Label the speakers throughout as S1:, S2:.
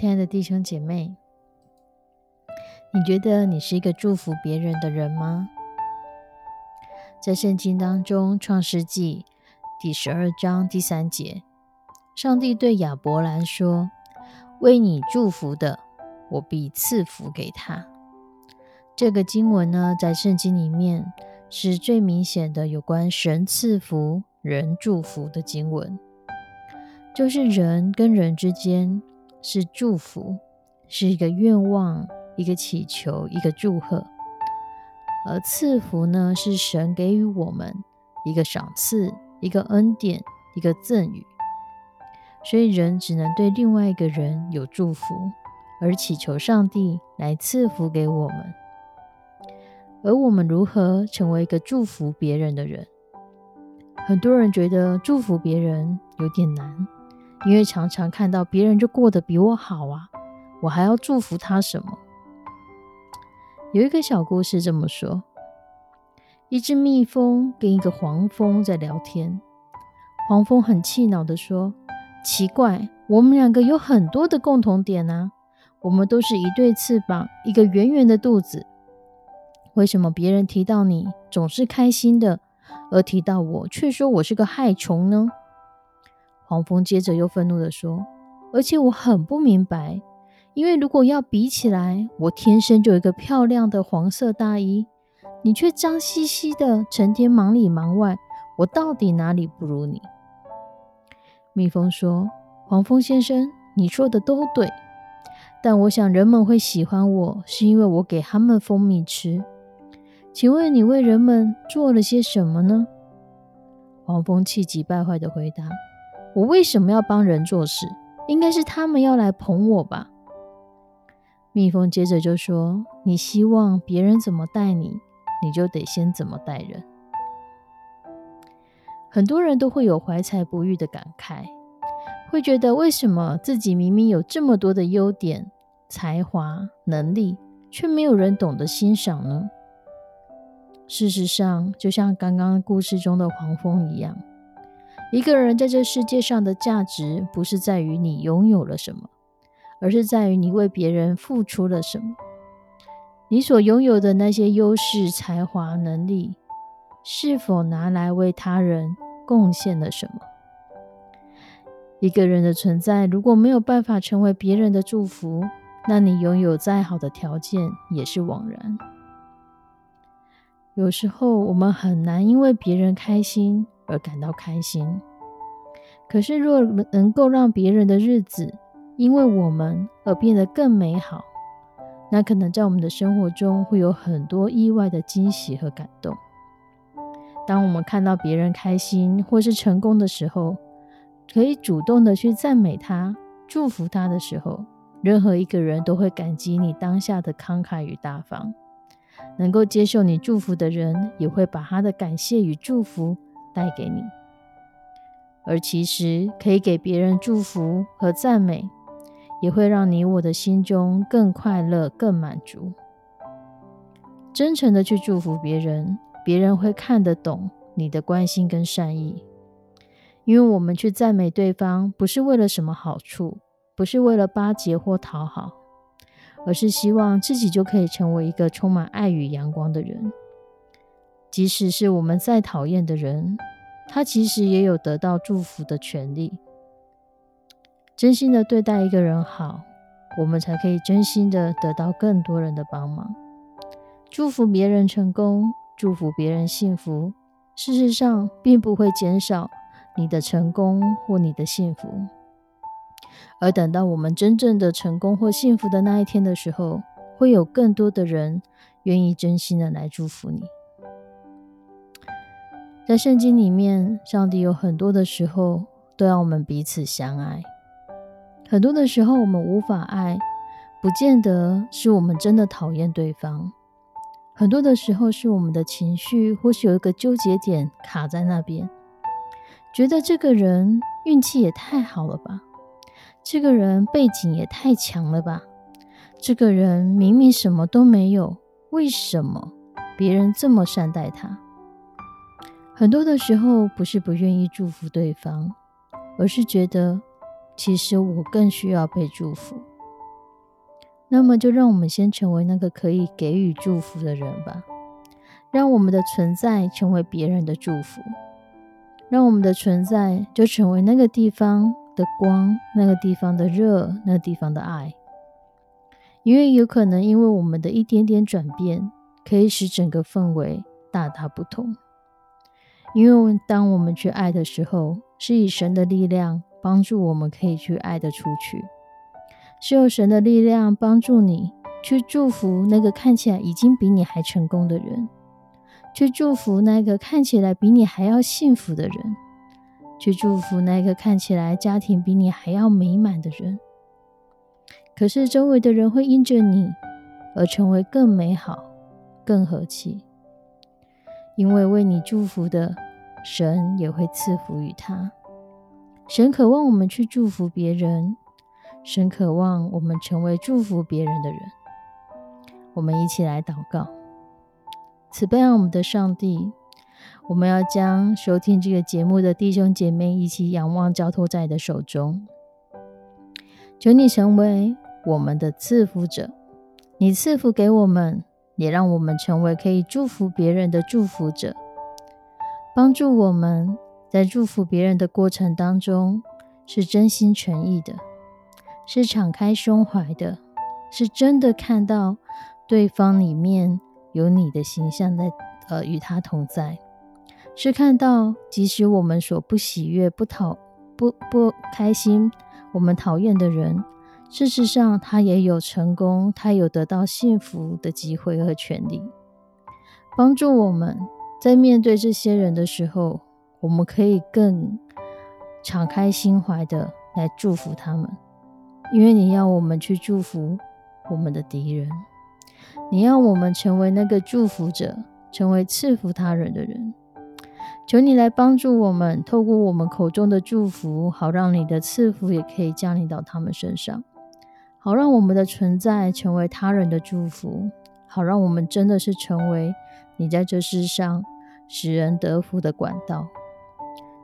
S1: 亲爱的弟兄姐妹，你觉得你是一个祝福别人的人吗？在圣经当中，《创世纪》第十二章第三节，上帝对亚伯兰说：“为你祝福的，我必赐福给他。”这个经文呢，在圣经里面是最明显的有关神赐福、人祝福的经文，就是人跟人之间。是祝福，是一个愿望，一个祈求，一个祝贺；而赐福呢，是神给予我们一个赏赐，一个恩典，一个赠予。所以人只能对另外一个人有祝福，而祈求上帝来赐福给我们。而我们如何成为一个祝福别人的人？很多人觉得祝福别人有点难。因为常常看到别人就过得比我好啊，我还要祝福他什么？有一个小故事这么说：一只蜜蜂跟一个黄蜂在聊天，黄蜂很气恼的说：“奇怪，我们两个有很多的共同点啊，我们都是一对翅膀，一个圆圆的肚子，为什么别人提到你总是开心的，而提到我却说我是个害虫呢？”黄蜂接着又愤怒地说：“而且我很不明白，因为如果要比起来，我天生就有一个漂亮的黄色大衣，你却脏兮兮的，成天忙里忙外，我到底哪里不如你？”蜜蜂说：“黄蜂先生，你说的都对，但我想人们会喜欢我，是因为我给他们蜂蜜吃。请问你为人们做了些什么呢？”黄蜂气急败坏的回答。我为什么要帮人做事？应该是他们要来捧我吧。蜜蜂接着就说：“你希望别人怎么待你，你就得先怎么待人。”很多人都会有怀才不遇的感慨，会觉得为什么自己明明有这么多的优点、才华、能力，却没有人懂得欣赏呢？事实上，就像刚刚故事中的黄蜂一样。一个人在这世界上的价值，不是在于你拥有了什么，而是在于你为别人付出了什么。你所拥有的那些优势、才华、能力，是否拿来为他人贡献了什么？一个人的存在，如果没有办法成为别人的祝福，那你拥有再好的条件也是枉然。有时候，我们很难因为别人开心。而感到开心。可是，若能够让别人的日子因为我们而变得更美好，那可能在我们的生活中会有很多意外的惊喜和感动。当我们看到别人开心或是成功的时候，可以主动的去赞美他、祝福他的时候，任何一个人都会感激你当下的慷慨与大方。能够接受你祝福的人，也会把他的感谢与祝福。带给你，而其实可以给别人祝福和赞美，也会让你我的心中更快乐、更满足。真诚的去祝福别人，别人会看得懂你的关心跟善意。因为我们去赞美对方，不是为了什么好处，不是为了巴结或讨好，而是希望自己就可以成为一个充满爱与阳光的人。即使是我们再讨厌的人，他其实也有得到祝福的权利。真心的对待一个人好，我们才可以真心的得到更多人的帮忙。祝福别人成功，祝福别人幸福，事实上并不会减少你的成功或你的幸福。而等到我们真正的成功或幸福的那一天的时候，会有更多的人愿意真心的来祝福你。在圣经里面，上帝有很多的时候都要我们彼此相爱。很多的时候，我们无法爱，不见得是我们真的讨厌对方。很多的时候，是我们的情绪或是有一个纠结点卡在那边，觉得这个人运气也太好了吧，这个人背景也太强了吧，这个人明明什么都没有，为什么别人这么善待他？很多的时候，不是不愿意祝福对方，而是觉得。其实我更需要被祝福，那么就让我们先成为那个可以给予祝福的人吧。让我们的存在成为别人的祝福，让我们的存在就成为那个地方的光，那个地方的热，那个地方的爱。因为有可能因为我们的一点点转变，可以使整个氛围大大不同。因为当我们去爱的时候，是以神的力量。帮助我们可以去爱的出去，是有神的力量帮助你去祝福那个看起来已经比你还成功的人，去祝福那个看起来比你还要幸福的人，去祝福那个看起来家庭比你还要美满的人。可是周围的人会因着你而成为更美好、更和气，因为为你祝福的神也会赐福于他。神渴望我们去祝福别人，神渴望我们成为祝福别人的人。我们一起来祷告：慈悲爱我们的上帝，我们要将收听这个节目的弟兄姐妹一起仰望交托在你的手中。求你成为我们的赐福者，你赐福给我们，也让我们成为可以祝福别人的祝福者，帮助我们。在祝福别人的过程当中，是真心诚意的，是敞开胸怀的，是真的看到对方里面有你的形象在，呃，与他同在，是看到即使我们所不喜悦、不讨、不不开心、我们讨厌的人，事实上他也有成功，他有得到幸福的机会和权利，帮助我们在面对这些人的时候。我们可以更敞开心怀的来祝福他们，因为你要我们去祝福我们的敌人，你要我们成为那个祝福者，成为赐福他人的人。求你来帮助我们，透过我们口中的祝福，好让你的赐福也可以降临到他们身上，好让我们的存在成为他人的祝福，好让我们真的是成为你在这世上使人得福的管道。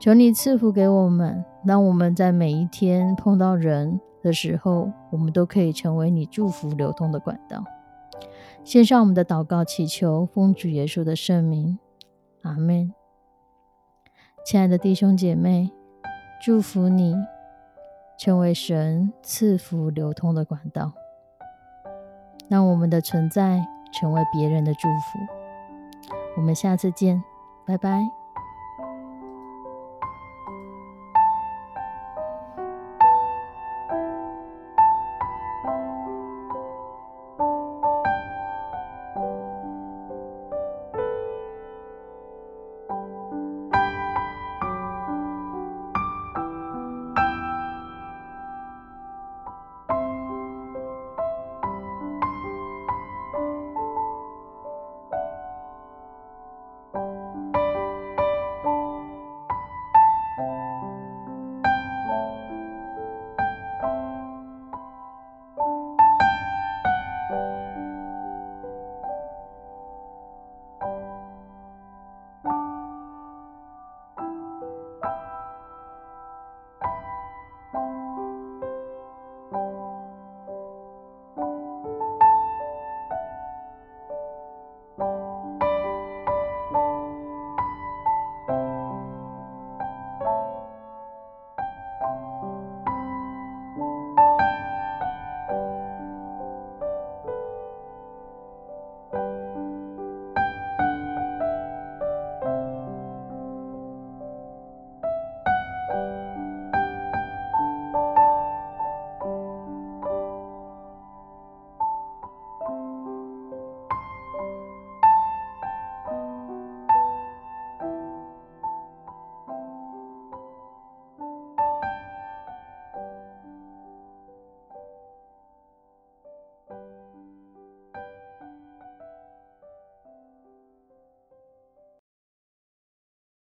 S1: 求你赐福给我们，让我们在每一天碰到人的时候，我们都可以成为你祝福流通的管道。献上我们的祷告，祈求奉主耶稣的圣名，阿门。亲爱的弟兄姐妹，祝福你成为神赐福流通的管道，让我们的存在成为别人的祝福。我们下次见，拜拜。